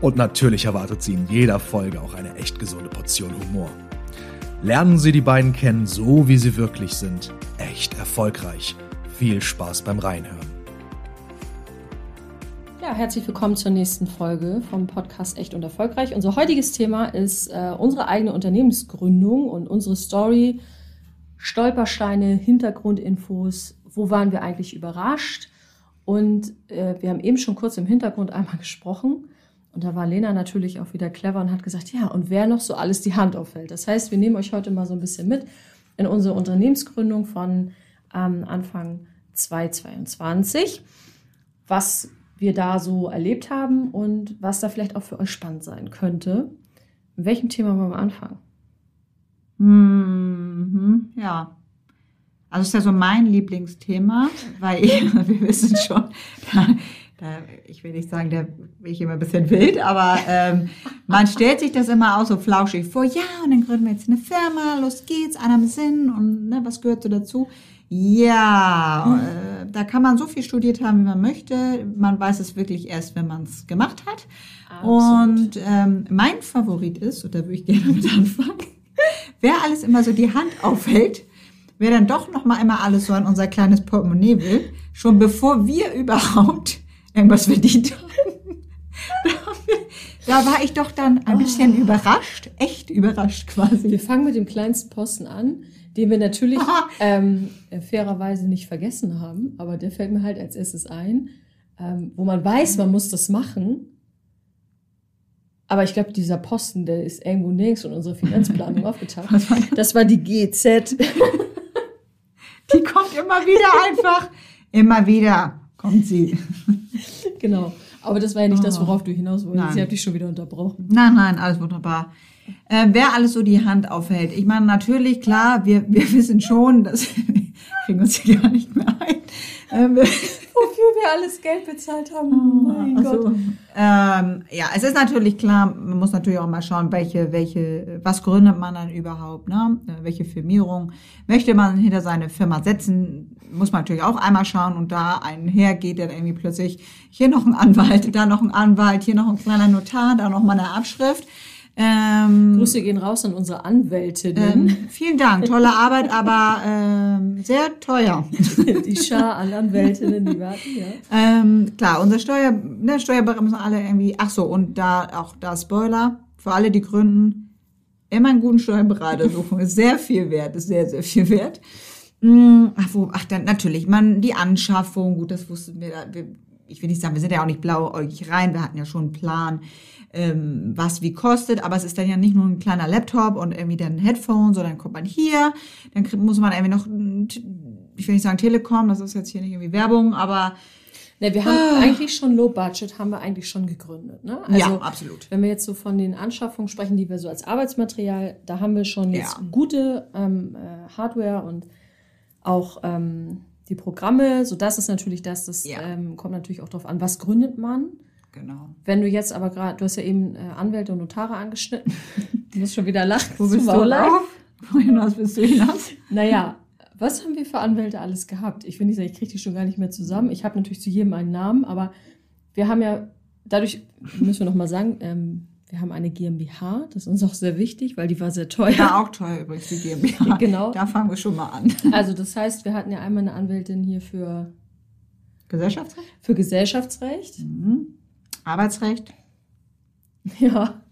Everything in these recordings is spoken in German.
Und natürlich erwartet Sie in jeder Folge auch eine echt gesunde Portion Humor. Lernen Sie die beiden kennen, so wie sie wirklich sind. Echt erfolgreich. Viel Spaß beim Reinhören. Ja, herzlich willkommen zur nächsten Folge vom Podcast Echt und Erfolgreich. Unser heutiges Thema ist äh, unsere eigene Unternehmensgründung und unsere Story, Stolpersteine, Hintergrundinfos, wo waren wir eigentlich überrascht. Und äh, wir haben eben schon kurz im Hintergrund einmal gesprochen. Und da war Lena natürlich auch wieder clever und hat gesagt, ja, und wer noch so alles die Hand auffällt. Das heißt, wir nehmen euch heute mal so ein bisschen mit in unsere Unternehmensgründung von ähm, Anfang 2022, was wir da so erlebt haben und was da vielleicht auch für euch spannend sein könnte. Mit welchem Thema wollen wir anfangen? Mhm, ja. Also ist ja so mein Lieblingsthema, weil ich, wir wissen schon, da, ich will nicht sagen, da bin ich immer ein bisschen wild, aber ähm, man stellt sich das immer auch so flauschig vor, ja, und dann gründen wir jetzt eine Firma, los geht's, einer im Sinn und ne, was gehört so dazu? Ja, äh, da kann man so viel studiert haben, wie man möchte. Man weiß es wirklich erst, wenn man es gemacht hat. Absolut. Und ähm, mein Favorit ist, und da würde ich gerne mit anfangen, wer alles immer so die Hand aufhält, wer dann doch noch mal immer alles so an unser kleines Portemonnaie will, schon bevor wir überhaupt irgendwas verdient haben. da war ich doch dann ein bisschen oh. überrascht, echt überrascht quasi. Wir fangen mit dem kleinsten Posten an, den wir natürlich ähm, fairerweise nicht vergessen haben, aber der fällt mir halt als erstes ein, ähm, wo man weiß, man muss das machen. Aber ich glaube, dieser Posten, der ist irgendwo nirgends in unserer Finanzplanung aufgetaucht. Das war die GZ. Die kommt immer wieder einfach. Immer wieder kommt sie. Genau. Aber das war ja nicht oh. das, worauf du hinaus wolltest. Sie hat dich schon wieder unterbrochen. Nein, nein, alles wunderbar. Äh, wer alles so die Hand aufhält. Ich meine, natürlich, klar, wir, wir wissen schon, dass wir kriegen uns hier gar nicht mehr ein. Ähm, Wofür wir alles Geld bezahlt haben. Oh, mein also, Gott. Ähm, ja, es ist natürlich klar, man muss natürlich auch mal schauen, welche, welche, was gründet man dann überhaupt, ne? Äh, welche Firmierung möchte man hinter seine Firma setzen, muss man natürlich auch einmal schauen und da einhergeht dann irgendwie plötzlich hier noch ein Anwalt, da noch ein Anwalt, hier noch ein kleiner Notar, da noch mal eine Abschrift. Ähm, Grüße gehen raus an unsere Anwältinnen. Ähm, vielen Dank, tolle Arbeit, aber ähm, sehr teuer. die Schar an Anwältinnen, die warten, ja. Ähm, klar, unser Steuer, ne, Steuerberater müssen alle irgendwie, ach so, und da auch da Spoiler, für alle, die gründen, immer einen guten Steuerberater suchen, ist sehr viel wert, ist sehr, sehr viel wert. Hm, ach, wo, ach, dann natürlich, man, die Anschaffung, gut, das wussten wir, wir ich will nicht sagen, wir sind ja auch nicht blauäugig rein, wir hatten ja schon einen Plan, ähm, was wie kostet, aber es ist dann ja nicht nur ein kleiner Laptop und irgendwie dann ein Headphone, sondern kommt man hier, dann muss man irgendwie noch, ich will nicht sagen Telekom, das ist jetzt hier nicht irgendwie Werbung, aber Ne, wir haben ah. eigentlich schon Low Budget, haben wir eigentlich schon gegründet. Ne? Also, ja, absolut. Wenn wir jetzt so von den Anschaffungen sprechen, die wir so als Arbeitsmaterial, da haben wir schon jetzt ja. gute ähm, äh, Hardware und auch ähm, die Programme, so das ist natürlich das, das ja. ähm, kommt natürlich auch darauf an, was gründet man. Genau. Wenn du jetzt aber gerade, du hast ja eben äh, Anwälte und Notare angeschnitten, du musst schon wieder lachen. Wo bist du drauf? Wohin bist du hinaus? Naja, was haben wir für Anwälte alles gehabt? Ich will nicht sagen, ich kriege die schon gar nicht mehr zusammen. Ich habe natürlich zu jedem einen Namen, aber wir haben ja, dadurch müssen wir nochmal sagen, ähm, wir haben eine GmbH, das ist uns auch sehr wichtig, weil die war sehr teuer. Ja, auch teuer übrigens, die GmbH. genau. Da fangen wir schon mal an. Also das heißt, wir hatten ja einmal eine Anwältin hier für Gesellschaftsrecht? Für Gesellschaftsrecht. Mhm. Arbeitsrecht? Ja.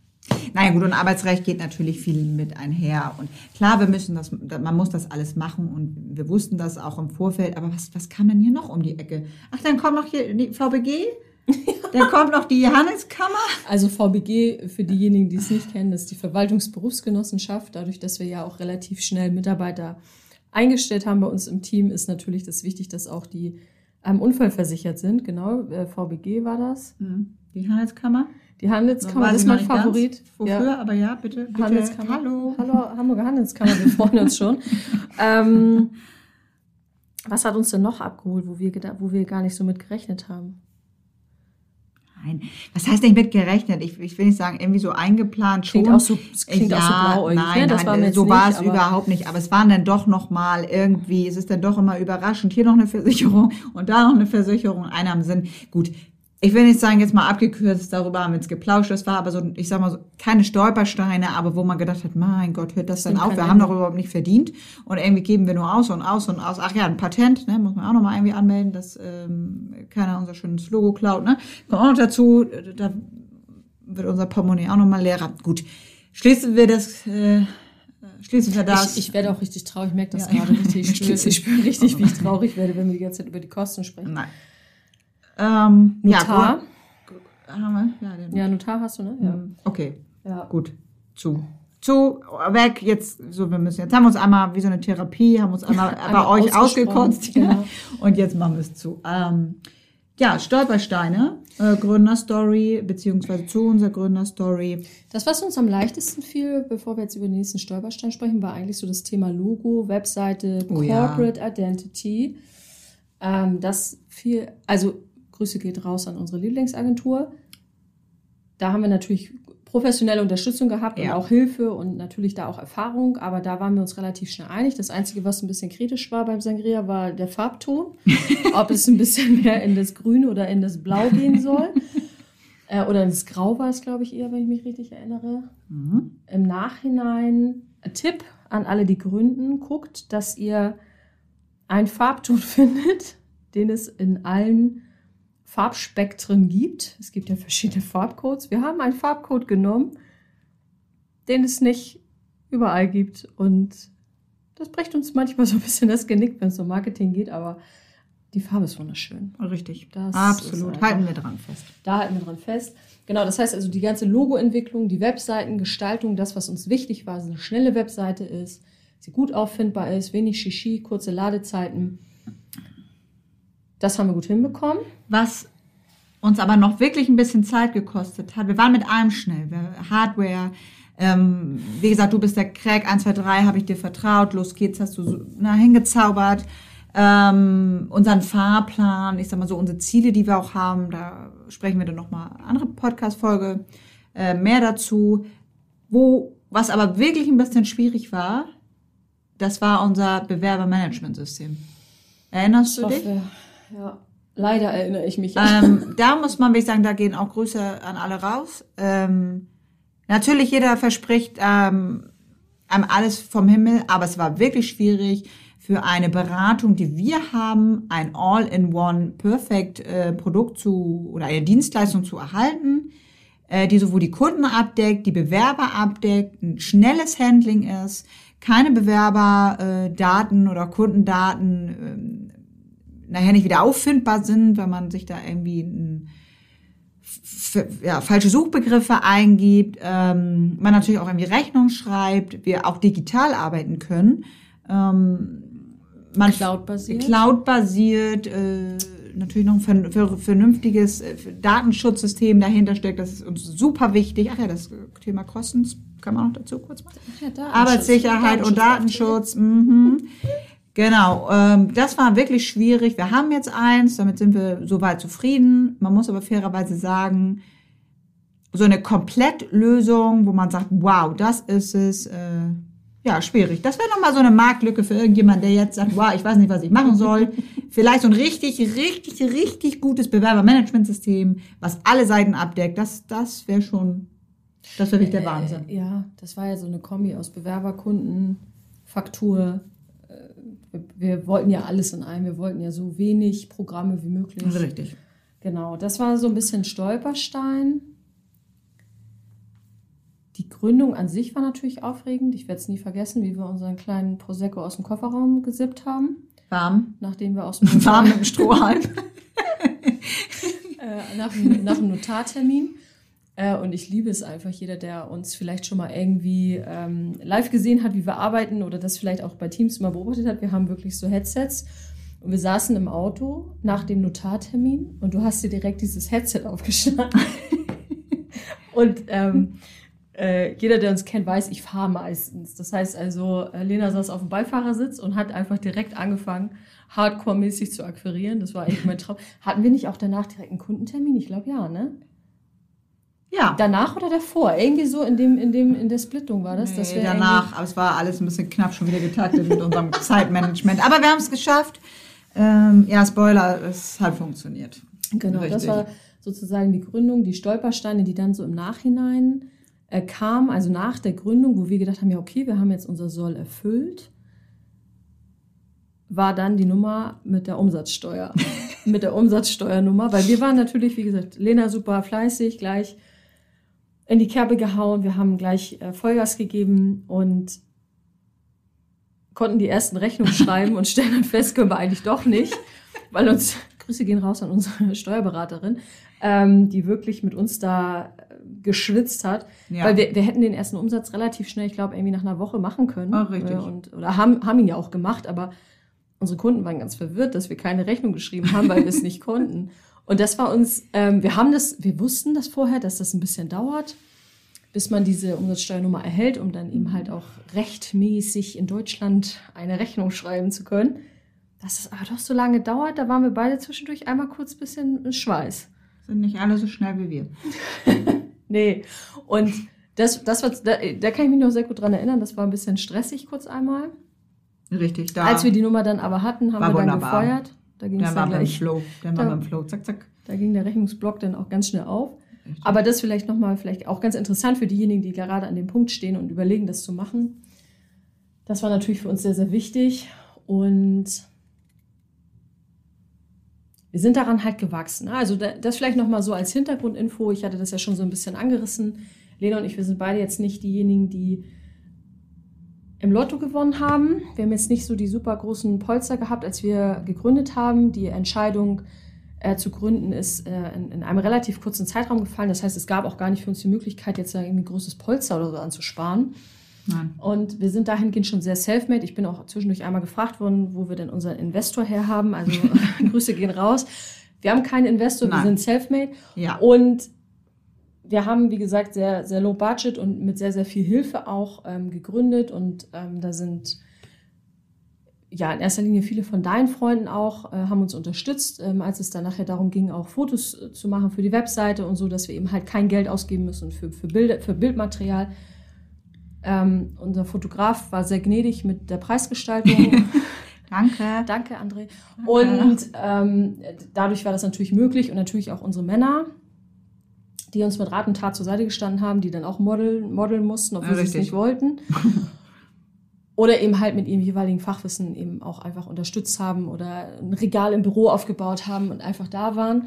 Naja gut, und Arbeitsrecht geht natürlich viel mit einher. Und klar, wir müssen das, man muss das alles machen und wir wussten das auch im Vorfeld. Aber was, was kam denn hier noch um die Ecke? Ach, dann kommt noch hier die VBG? Dann kommt noch die Johanneskammer. Also VBG, für diejenigen, die es nicht kennen, ist die Verwaltungsberufsgenossenschaft. Dadurch, dass wir ja auch relativ schnell Mitarbeiter eingestellt haben bei uns im Team, ist natürlich das wichtig, dass auch die ähm, unfallversichert sind. Genau, äh, VBG war das. Mhm. Die Handelskammer? Die Handelskammer ist mein Favorit. Wofür, ja. aber ja, bitte. bitte. Handelskammer. Hallo. Hallo, Hamburger Handelskammer, wir freuen uns schon. ähm, was hat uns denn noch abgeholt, wo wir, wo wir gar nicht so mit gerechnet haben? Nein, was heißt nicht mit gerechnet? Ich, ich will nicht sagen, irgendwie so eingeplant schon. Klingt auch so, klingt ja, auch so blauäugig. Nein, ne? das nein, war so war es überhaupt nicht. Aber es waren dann doch noch mal irgendwie, es ist dann doch immer überraschend, hier noch eine Versicherung und da noch eine Versicherung, einer am Sinn. Gut, ich will nicht sagen, jetzt mal abgekürzt, darüber haben wir jetzt geplauscht. Das war aber so, ich sag mal so, keine Stolpersteine, aber wo man gedacht hat, mein Gott, hört das, das dann auf? Wir haben doch überhaupt nicht verdient. Und irgendwie geben wir nur aus und aus und aus. Ach ja, ein Patent, ne, muss man auch nochmal irgendwie anmelden, dass ähm, keiner unser schönes Logo klaut, ne? Kommt auch noch dazu, da wird unser Portemonnaie auch nochmal leerer. Gut, schließen wir das, äh, schließen wir das. Ich, ich werde auch richtig traurig, ich merke das ja. gerade richtig. Ich spüre, ich spüre richtig, wie ich traurig werde, wenn wir die ganze Zeit über die Kosten sprechen. Nein. Ähm, Notar. Ja, haben wir? Ja, den. ja, Notar hast du, ne? Ja. Hm, okay. Ja. Gut. Zu. Zu, weg, jetzt, so, wir müssen, jetzt haben wir uns einmal wie so eine Therapie, haben uns einmal, bei euch ausgekotzt, genau. und jetzt machen wir es zu. Ähm, ja, Stolpersteine, äh, Gründerstory, beziehungsweise zu unserer Gründerstory. Das, was uns am leichtesten fiel, bevor wir jetzt über den nächsten Stolperstein sprechen, war eigentlich so das Thema Logo, Webseite, oh, Corporate ja. Identity. Ähm, das viel, also Grüße geht raus an unsere Lieblingsagentur. Da haben wir natürlich professionelle Unterstützung gehabt ja. und auch Hilfe und natürlich da auch Erfahrung, aber da waren wir uns relativ schnell einig. Das Einzige, was ein bisschen kritisch war beim Sangria, war der Farbton. Ob es ein bisschen mehr in das Grün oder in das Blau gehen soll. äh, oder ins Grau war es, glaube ich, eher, wenn ich mich richtig erinnere. Mhm. Im Nachhinein, ein Tipp an alle, die gründen, guckt, dass ihr einen Farbton findet, den es in allen Farbspektren gibt. Es gibt ja verschiedene Farbcodes. Wir haben einen Farbcode genommen, den es nicht überall gibt. Und das bricht uns manchmal so ein bisschen das Genick, wenn es um Marketing geht, aber die Farbe ist wunderschön. Richtig. Das Absolut. halten wir dran fest. Da halten wir dran fest. Genau, das heißt also, die ganze Logoentwicklung, die Webseitengestaltung, das, was uns wichtig war, dass eine schnelle Webseite ist, sie gut auffindbar ist, wenig Shishi, kurze Ladezeiten das haben wir gut hinbekommen. Was uns aber noch wirklich ein bisschen Zeit gekostet hat. Wir waren mit allem schnell. Hardware, ähm, wie gesagt, du bist der Crack, 1, 2, 3 habe ich dir vertraut, los geht's, hast du so, na, hingezaubert. Ähm, unseren Fahrplan, ich sag mal so, unsere Ziele, die wir auch haben, da sprechen wir dann nochmal andere Podcast-Folge äh, mehr dazu. Wo, was aber wirklich ein bisschen schwierig war, das war unser Bewerbermanagementsystem. Erinnerst du dich? Ja, leider erinnere ich mich. Ähm, da muss man wirklich sagen, da gehen auch Grüße an alle raus. Ähm, natürlich, jeder verspricht ähm, alles vom Himmel, aber es war wirklich schwierig für eine Beratung, die wir haben, ein All-in-One Perfect äh, Produkt zu oder eine Dienstleistung zu erhalten, äh, die sowohl die Kunden abdeckt, die Bewerber abdeckt, ein schnelles Handling ist, keine Bewerberdaten äh, oder Kundendaten ähm, nachher nicht wieder auffindbar sind, weil man sich da irgendwie ein, ja, falsche Suchbegriffe eingibt, ähm, man natürlich auch irgendwie Rechnung schreibt, wir auch digital arbeiten können. Ähm, man Cloud-basiert. Cloud-basiert, äh, natürlich noch ein vernünftiges äh, Datenschutzsystem dahinter steckt. Das ist uns super wichtig. Ach ja, das Thema Kosten kann man noch dazu kurz machen. Ja, Arbeitssicherheit und Datenschutz. Mhm. Genau, ähm, das war wirklich schwierig. Wir haben jetzt eins, damit sind wir soweit zufrieden. Man muss aber fairerweise sagen, so eine Komplettlösung, wo man sagt, wow, das ist es, äh, ja, schwierig. Das wäre nochmal so eine Marktlücke für irgendjemand, der jetzt sagt, wow, ich weiß nicht, was ich machen soll. Vielleicht so ein richtig, richtig, richtig gutes Bewerbermanagementsystem, was alle Seiten abdeckt. Das, das wäre schon, das wäre wirklich der Wahnsinn. Äh, ja, das war ja so eine Kombi aus Bewerberkunden, Faktur, wir wollten ja alles in einem, wir wollten ja so wenig Programme wie möglich. Richtig. Genau, das war so ein bisschen Stolperstein. Die Gründung an sich war natürlich aufregend. Ich werde es nie vergessen, wie wir unseren kleinen Prosecco aus dem Kofferraum gesippt haben. Warm. Nachdem wir aus dem Warm im Strohhalm. äh, nach, nach dem Notartermin. Äh, und ich liebe es einfach, jeder, der uns vielleicht schon mal irgendwie ähm, live gesehen hat, wie wir arbeiten oder das vielleicht auch bei Teams mal beobachtet hat. Wir haben wirklich so Headsets und wir saßen im Auto nach dem Notartermin und du hast dir direkt dieses Headset aufgeschnappt. Und ähm, äh, jeder, der uns kennt, weiß, ich fahre meistens. Das heißt also, äh, Lena saß auf dem Beifahrersitz und hat einfach direkt angefangen, hardcore-mäßig zu akquirieren. Das war eigentlich mein Traum. Hatten wir nicht auch danach direkt einen Kundentermin? Ich glaube ja, ne? Ja. Danach oder davor? Irgendwie so in dem, in dem, in der Splittung war das. Nee, dass wir danach, aber es war alles ein bisschen knapp schon wieder getaktet mit unserem Zeitmanagement. Aber wir haben es geschafft. Ähm, ja, Spoiler, es hat funktioniert. Genau, das Richtig. war sozusagen die Gründung, die Stolpersteine, die dann so im Nachhinein äh, kamen, also nach der Gründung, wo wir gedacht haben, ja okay, wir haben jetzt unser Soll erfüllt, war dann die Nummer mit der Umsatzsteuer, mit der Umsatzsteuernummer, weil wir waren natürlich, wie gesagt, Lena super fleißig, gleich in die Kerbe gehauen, wir haben gleich äh, Vollgas gegeben und konnten die ersten Rechnungen schreiben und stellen dann fest, können wir eigentlich doch nicht, weil uns, Grüße gehen raus an unsere Steuerberaterin, ähm, die wirklich mit uns da äh, geschwitzt hat, Ja. weil wir, wir hätten den ersten Umsatz relativ schnell, ich glaube, irgendwie nach einer Woche machen können. Ah, richtig. Äh, Und, oder haben, haben ihn ja auch gemacht, aber unsere Kunden waren ganz verwirrt, dass wir keine Rechnung geschrieben haben, weil wir es nicht konnten. Und das war uns, ähm, wir haben das, wir wussten das vorher, dass das ein bisschen dauert, bis man diese Umsatzsteuernummer erhält, um dann eben halt auch rechtmäßig in Deutschland eine Rechnung schreiben zu können. Dass es aber doch so lange dauert, da waren wir beide zwischendurch einmal kurz ein bisschen in Schweiß. Sind nicht alle so schnell wie wir. Nee. Und das, das war, da, da kann ich mich noch sehr gut dran erinnern, das war ein bisschen stressig kurz einmal. Richtig, da. Als wir die Nummer dann aber hatten, haben wir dann wunderbar. gefeuert. Da ging es der dann war gleich, Flow. War Da- beim Flow. Zack, zack. da ging der Rechnungsblock dann auch ganz schnell auf. Richtig. Aber das vielleicht nochmal, vielleicht auch ganz interessant für diejenigen, die gerade an dem Punkt stehen und überlegen, das zu machen. Das war natürlich für uns sehr, sehr wichtig. Und wir sind daran halt gewachsen. Also da- das vielleicht nochmal so als Hintergrundinfo. Ich hatte das ja schon so ein bisschen angerissen. Lena und ich, wir sind beide jetzt nicht diejenigen, die im Lotto gewonnen haben. Wir haben jetzt nicht so die super großen Polster gehabt, als wir gegründet haben. Die Entscheidung äh, zu gründen ist äh, in, in einem relativ kurzen Zeitraum gefallen. Das heißt, es gab auch gar nicht für uns die Möglichkeit, jetzt irgendwie ein großes Polster oder so anzusparen. Nein. Und wir sind dahingehend schon sehr self-made. Ich bin auch zwischendurch einmal gefragt worden, wo wir denn unseren Investor her haben. Also Grüße gehen raus. Wir haben keinen Investor, wir Nein. sind self-made. Ja. Und wir haben, wie gesagt, sehr, sehr low budget und mit sehr, sehr viel Hilfe auch ähm, gegründet. Und ähm, da sind ja in erster Linie viele von deinen Freunden auch, äh, haben uns unterstützt, ähm, als es dann nachher darum ging, auch Fotos äh, zu machen für die Webseite und so, dass wir eben halt kein Geld ausgeben müssen für, für, Bilder, für Bildmaterial. Ähm, unser Fotograf war sehr gnädig mit der Preisgestaltung. Danke. Danke, André. Und ähm, dadurch war das natürlich möglich und natürlich auch unsere Männer, die uns mit Rat und Tat zur Seite gestanden haben, die dann auch modeln, modeln mussten, obwohl Ja, sie es nicht wollten. Oder eben halt mit ihrem jeweiligen Fachwissen eben auch einfach unterstützt haben oder ein Regal im Büro aufgebaut haben und einfach da waren.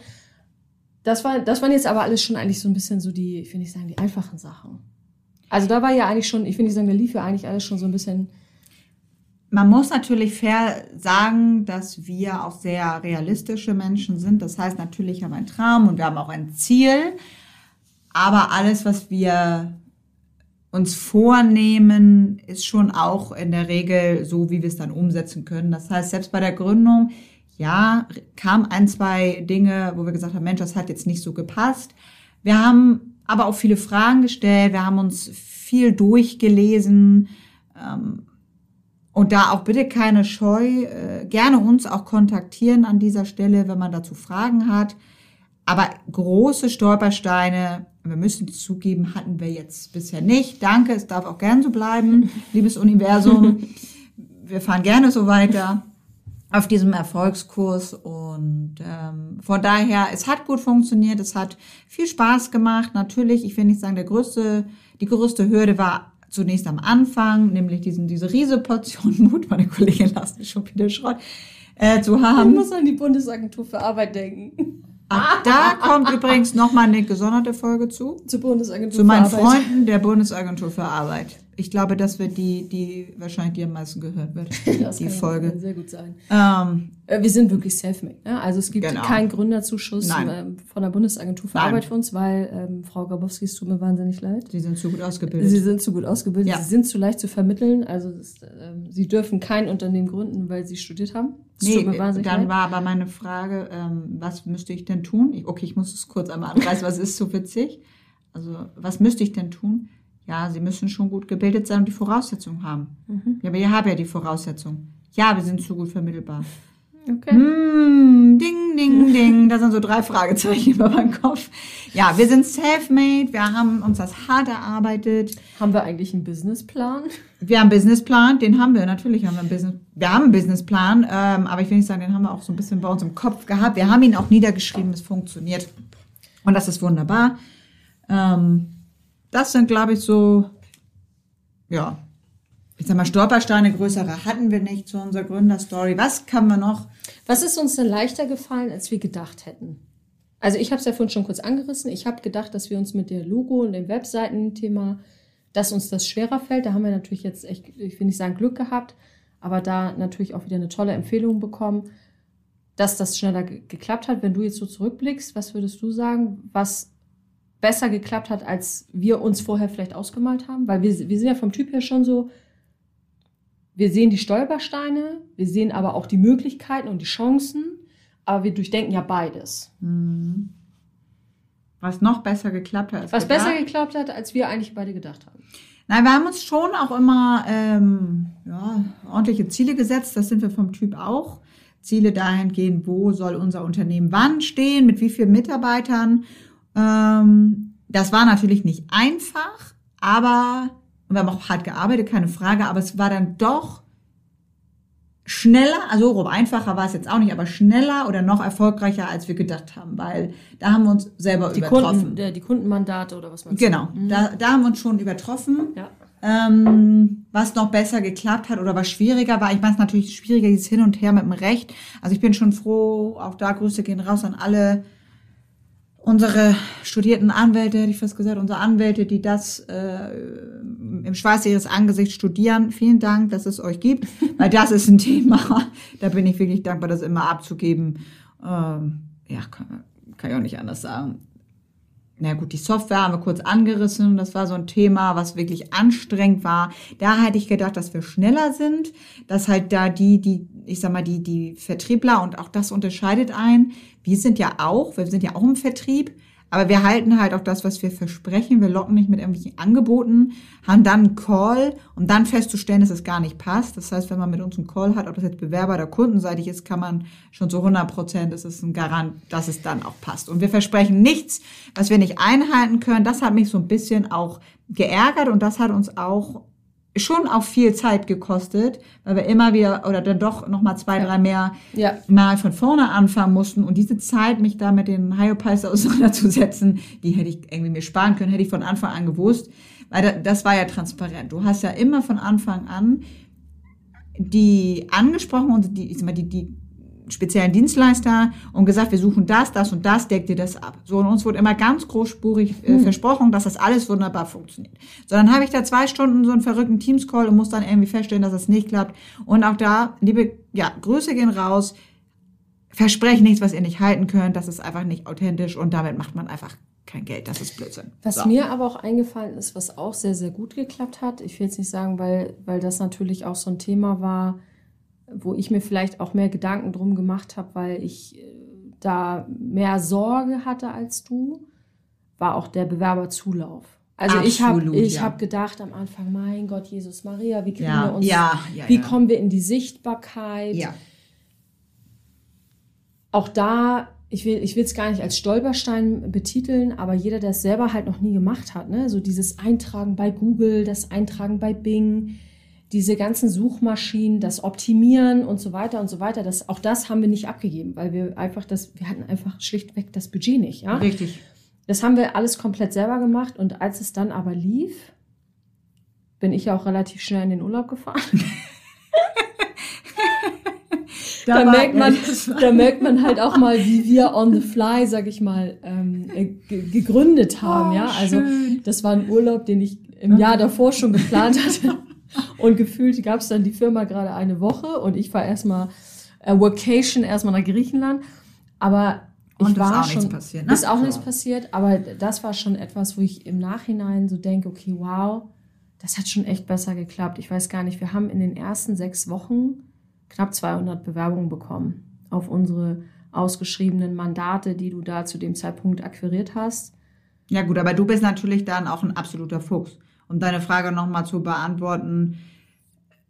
Das, war, das waren jetzt aber alles schon eigentlich so ein bisschen so die, ich will nicht sagen, die einfachen Sachen. Also da war ja eigentlich schon, ich will nicht sagen, da lief ja eigentlich alles schon so ein bisschen Man muss natürlich fair sagen, dass wir auch sehr realistische Menschen sind. Das heißt, natürlich haben wir einen Traum und wir haben auch ein Ziel. Aber alles, was wir uns vornehmen, ist schon auch in der Regel so, wie wir es dann umsetzen können. Das heißt, selbst bei der Gründung, ja, kamen ein, zwei Dinge, wo wir gesagt haben, Mensch, das hat jetzt nicht so gepasst. Wir haben aber auch viele Fragen gestellt. Wir haben uns viel durchgelesen. Ähm, und da auch bitte keine Scheu, äh, gerne uns auch kontaktieren an dieser Stelle, wenn man dazu Fragen hat. Aber große Stolpersteine, wir müssen zugeben, hatten wir jetzt bisher nicht. Danke, es darf auch gern so bleiben, liebes Universum. Wir fahren gerne so weiter auf diesem Erfolgskurs und ähm, von daher, es hat gut funktioniert, es hat viel Spaß gemacht. Natürlich, ich will nicht sagen, der größte, die größte Hürde war zunächst am Anfang, nämlich diesen, diese riese Portion Mut, meine Kollegin lasst mich schon wieder Schrott, äh, zu Ich haben. muss an die Bundesagentur für Arbeit denken. Ach, da kommt übrigens nochmal eine gesonderte Folge zu. Zur Bundesagentur Zu meinen für Arbeit. Freunden der Bundesagentur für Arbeit. Ich glaube, das wird die, die wahrscheinlich die am meisten gehört wird. Das die kann Folge. Sehr gut sein. Ähm, Äh, Wir sind wirklich self-made. Ne? Also es gibt Genau. keinen Gründerzuschuss Nein. ähm, von der Bundesagentur für Nein. Arbeit für uns, weil ähm, Frau Grabowski, es tut mir wahnsinnig leid. sie sind zu gut ausgebildet. Sie sind zu gut ausgebildet, Ja. sie sind zu leicht zu vermitteln. Also das, ähm, sie dürfen kein Unternehmen gründen, weil sie studiert haben. Das Nee, dann leid. war aber meine Frage, ähm, was müsste ich denn tun? Ich, okay, ich muss es kurz einmal anreißen, was ist so witzig? Also was müsste ich denn tun? Ja, Sie müssen schon gut gebildet sein und die Voraussetzungen haben. Ja, aber ihr habt ja die Voraussetzungen. Ja, wir sind zu gut vermittelbar. Okay. Mm, ding, ding, ding. Da sind so drei Fragezeichen über meinem Kopf. Ja, wir sind self-made. Wir haben uns das hart erarbeitet. Haben wir eigentlich einen Businessplan? Wir haben einen Businessplan. Den haben wir. Natürlich haben wir einen Business. Wir haben einen Businessplan. Ähm, aber ich will nicht sagen, den haben wir auch so ein bisschen bei uns im Kopf gehabt. Wir haben ihn auch niedergeschrieben. Es funktioniert. Und das ist wunderbar. Ähm, das sind, glaube ich, so, ja, ich sag mal, Stolpersteine größere hatten wir nicht zu unserer Gründerstory. Was kann man noch? Was ist uns denn leichter gefallen, als wir gedacht hätten? Also ich habe es ja vorhin schon kurz angerissen. Ich habe gedacht, dass wir uns mit der Logo und dem Webseitenthema, dass uns das schwerer fällt. Da haben wir natürlich jetzt echt, ich will nicht sagen Glück gehabt, aber da natürlich auch wieder eine tolle Empfehlung bekommen, dass das schneller ge geklappt hat. Wenn du jetzt so zurückblickst, was würdest du sagen, was besser geklappt hat, als wir uns vorher vielleicht ausgemalt haben? Weil wir, wir sind ja vom Typ her schon so, wir sehen die Stolpersteine, wir sehen aber auch die Möglichkeiten und die Chancen, aber wir durchdenken ja beides. Was noch besser geklappt hat. als Was gedacht. besser geklappt hat, als wir eigentlich beide gedacht haben. Nein, wir haben uns schon auch immer ähm, ja, ordentliche Ziele gesetzt. Das sind wir vom Typ auch. Ziele dahingehend, wo soll unser Unternehmen wann stehen, mit wie vielen Mitarbeitern. Ähm, das war natürlich nicht einfach, aber und wir haben auch hart gearbeitet, keine Frage, aber es war dann doch schneller, also rum einfacher war es jetzt auch nicht, aber schneller oder noch erfolgreicher, als wir gedacht haben, weil da haben wir uns selber Die, übertroffen. Kunden, der, die Kundenmandate oder was man Genau, da, da haben wir uns schon übertroffen. Ja. Ähm, was noch besser geklappt hat oder was schwieriger war, ich meine es natürlich schwieriger, dieses Hin und Her mit dem Recht. Also ich bin schon froh, auch da Grüße gehen raus an alle unsere studierten Anwälte, hätte ich fast gesagt, unsere Anwälte, die das äh, im Schweiß ihres Angesichts studieren. Vielen Dank, dass es euch gibt, weil das ist ein Thema, da bin ich wirklich dankbar, das immer abzugeben. Ähm, ja, kann, kann ich auch nicht anders sagen. Na gut, die Software haben wir kurz angerissen. Das war so ein Thema, was wirklich anstrengend war. Da hätte ich gedacht, dass wir schneller sind, dass halt da die, die, ich sag mal, die, die Vertriebler und auch das unterscheidet ein. Wir sind ja auch, wir sind ja auch im Vertrieb, aber wir halten halt auch das, was wir versprechen. Wir locken nicht mit irgendwelchen Angeboten, haben dann einen Call, um dann festzustellen, dass es gar nicht passt. Das heißt, wenn man mit uns einen Call hat, ob das jetzt Bewerber- oder kundenseitig ist, kann man schon zu 100 Prozent, das ist ein Garant, dass es dann auch passt. Und wir versprechen nichts, was wir nicht einhalten können. Das hat mich so ein bisschen auch geärgert und das hat uns auch schon auch viel Zeit gekostet, weil wir immer wieder oder dann doch noch mal zwei, drei mehr Ja. mal von vorne anfangen mussten und diese Zeit, mich da mit den Hyopies auseinanderzusetzen, die hätte ich irgendwie mir sparen können, hätte ich von Anfang an gewusst, weil da- das war ja transparent. Du hast ja immer von Anfang an die angesprochen und die, ich sag mal, die, die speziellen Dienstleister und gesagt, wir suchen das, das und das, deckt dir das ab. So, und uns wurde immer ganz großspurig äh, versprochen, dass das alles wunderbar funktioniert. So, dann habe ich da zwei Stunden so einen verrückten Teams-Call und muss dann irgendwie feststellen, dass das nicht klappt. Und auch da, liebe, ja, Grüße gehen raus. Versprecht nichts, was ihr nicht halten könnt. Das ist einfach nicht authentisch und damit macht man einfach kein Geld. Das ist Blödsinn. Was so. mir aber auch eingefallen ist, was auch sehr, sehr gut geklappt hat, ich will jetzt nicht sagen, weil, weil das natürlich auch so ein Thema war, wo ich mir vielleicht auch mehr Gedanken drum gemacht habe, weil ich äh, da mehr Sorge hatte als du, war auch der Bewerberzulauf. Also ich habe Absolut, ich ja. hab gedacht am Anfang, mein Gott, Jesus Maria, wie kriegen Ja, wir uns, ja, wie kommen wir in die Sichtbarkeit? Ja. auch da, ich will ich will es gar nicht als Stolperstein betiteln, aber jeder, der es selber halt noch nie gemacht hat, ne, so dieses Eintragen bei Google, das Eintragen bei Bing, diese ganzen Suchmaschinen, das Optimieren und so weiter und so weiter, das, auch das haben wir nicht abgegeben, weil wir einfach das, wir hatten einfach schlichtweg das Budget nicht, ja. Richtig. Das haben wir alles komplett selber gemacht und als es dann aber lief, bin ich ja auch relativ schnell in den Urlaub gefahren. Da, war- merkt man, da merkt man halt auch mal, wie wir on the fly, sag ich mal, ähm, äh, ge- gegründet haben. Oh, ja, also schön. das war ein Urlaub, den ich im Jahr davor schon geplant hatte. Und gefühlt gab es dann die Firma gerade eine Woche und ich war erstmal äh, Vacation erstmal nach Griechenland. Aber ich Und ist war auch schon, nichts passiert, ne? ist auch So. nichts passiert, aber das war schon etwas, wo ich im Nachhinein so denke, okay, wow, das hat schon echt besser geklappt. Ich weiß gar nicht, wir haben in den ersten sechs Wochen knapp 200 Bewerbungen bekommen auf unsere ausgeschriebenen Mandate, die du da zu dem Zeitpunkt akquiriert hast. Ja gut, aber du bist natürlich dann auch ein absoluter Fuchs. Um deine Frage nochmal zu beantworten,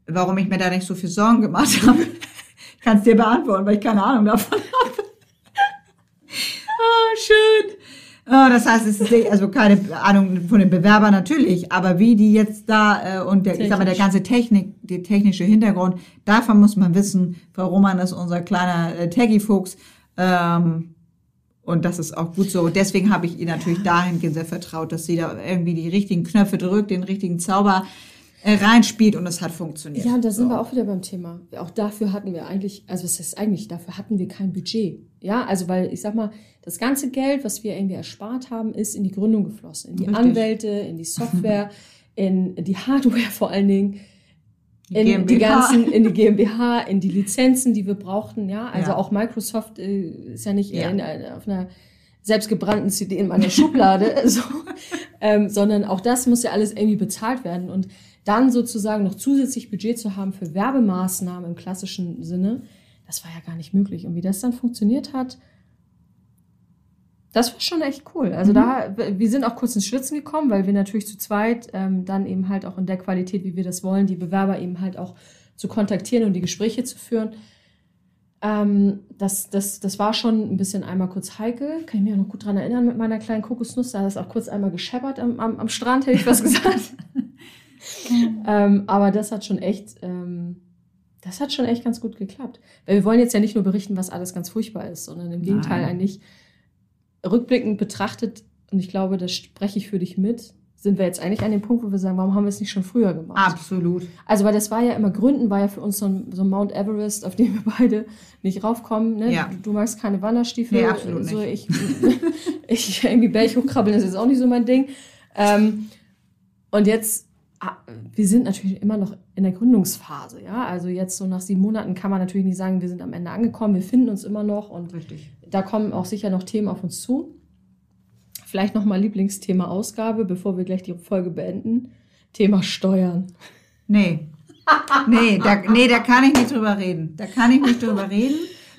warum ich mir da nicht so viel Sorgen gemacht habe. Ich kann es dir beantworten, weil ich keine Ahnung davon habe. ah, schön. Oh, das heißt, es ist also keine Ahnung von den Bewerbern natürlich, aber wie die jetzt da äh, und der, ich sag mal, der ganze Technik, der technische Hintergrund, davon muss man wissen. Frau Roman ist unser kleiner äh, Taggy-Fuchs. Ähm, und das ist auch gut so. Deswegen habe ich ihr natürlich dahingehend sehr vertraut, dass sie da irgendwie die richtigen Knöpfe drückt, den richtigen Zauber äh, reinspielt und es hat funktioniert. Ja, und da sind so. wir auch wieder beim Thema. Auch dafür hatten wir eigentlich, also was heißt eigentlich, dafür hatten wir kein Budget. Ja, also weil ich sag mal, das ganze Geld, was wir irgendwie erspart haben, ist in die Gründung geflossen. In die Richtig. Anwälte, in die Software, in die Hardware vor allen Dingen. Die In die GmbH. ganzen, in die GmbH, in die Lizenzen, die wir brauchten, ja. Also Ja. auch Microsoft äh, ist ja nicht Ja. In, einer- auf einer selbstgebrannten CD in meiner Schublade, so, ähm, sondern auch das muss ja alles irgendwie bezahlt werden. Und dann sozusagen noch zusätzlich Budget zu haben für Werbemaßnahmen im klassischen Sinne, das war ja gar nicht möglich. Und wie das dann funktioniert hat, das war schon echt cool. Also da, wir sind auch kurz ins Schwitzen gekommen, weil wir natürlich zu zweit ähm, dann eben halt auch in der Qualität, wie wir das wollen, die Bewerber eben halt auch zu kontaktieren und die Gespräche zu führen. Ähm, das, das, das war schon ein bisschen einmal kurz heikel. Kann ich mich auch noch gut dran erinnern mit meiner kleinen Kokosnuss. Da hat es auch kurz einmal gescheppert am, am, am Strand, hätte ich was gesagt. ähm, aber das hat schon echt, ähm, das hat schon echt ganz gut geklappt. Weil wir wollen jetzt ja nicht nur berichten, was alles ganz furchtbar ist, sondern im Gegenteil Nein. eigentlich rückblickend betrachtet, und ich glaube, das spreche ich für dich mit, sind wir jetzt eigentlich an dem Punkt, wo wir sagen, warum haben wir es nicht schon früher gemacht? Absolut. Also, weil das war ja immer, Gründen war ja für uns so ein, so ein Mount Everest, auf den wir beide nicht raufkommen. Ne? Ja. Du, du magst keine Wanderstiefel. Nee, absolut so, Ich, ich irgendwie Berg hochkrabbeln, das ist auch nicht so mein Ding. Ähm, und jetzt, ah, wir sind natürlich immer noch in der Gründungsphase, ja. Also jetzt so nach sieben Monaten kann man natürlich nicht sagen, wir sind am Ende angekommen, wir finden uns immer noch und Richtig. Da kommen auch sicher noch Themen auf uns zu. Vielleicht nochmal Lieblingsthema Ausgabe, bevor wir gleich die Folge beenden. Thema Steuern. Nee. Nee da, nee, da kann ich nicht drüber reden. Da kann ich nicht drüber reden.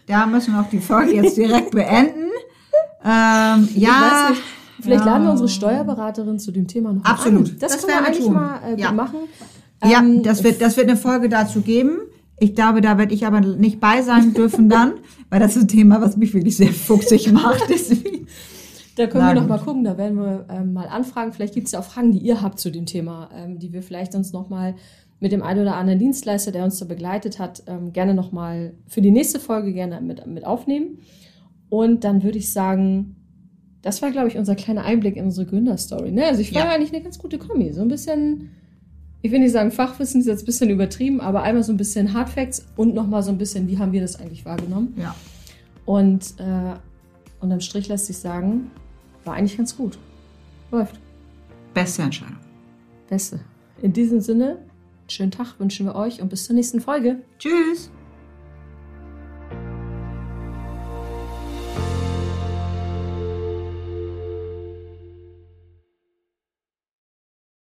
Da müssen wir auch die Folge jetzt direkt beenden. Ähm, ja. nicht, vielleicht Ja. laden wir unsere Steuerberaterin zu dem Thema noch Absolut. an. Das, Das können wir eigentlich tun. mal äh, Ja. machen. Ja, Ähm, das wird, das wird eine Folge dazu geben. Ich glaube, da werde ich aber nicht bei sein dürfen dann, weil das ist ein Thema, was mich wirklich sehr fuchsig macht. Deswegen. Da können Na wir noch mal gucken, da werden wir ähm, mal anfragen. Vielleicht gibt es ja auch Fragen, die ihr habt zu dem Thema, ähm, die wir vielleicht uns noch mal mit dem einen oder anderen Dienstleister, der uns da begleitet hat, ähm, gerne noch mal für die nächste Folge gerne mit, mit aufnehmen. Und dann würde ich sagen, das war, glaube ich, unser kleiner Einblick in unsere Gründerstory. Ne? Also ich war Ja. eigentlich eine ganz gute Kombi. So ein bisschen, ich will nicht sagen Fachwissen, ist jetzt ein bisschen übertrieben, aber einmal so ein bisschen Hardfacts und noch mal so ein bisschen, wie haben wir das eigentlich wahrgenommen. Ja. Und äh, unterm Strich lässt sich sagen, war eigentlich ganz gut. Läuft. Beste Entscheidung. Beste. In diesem Sinne, schönen Tag wünschen wir euch und bis zur nächsten Folge. Tschüss.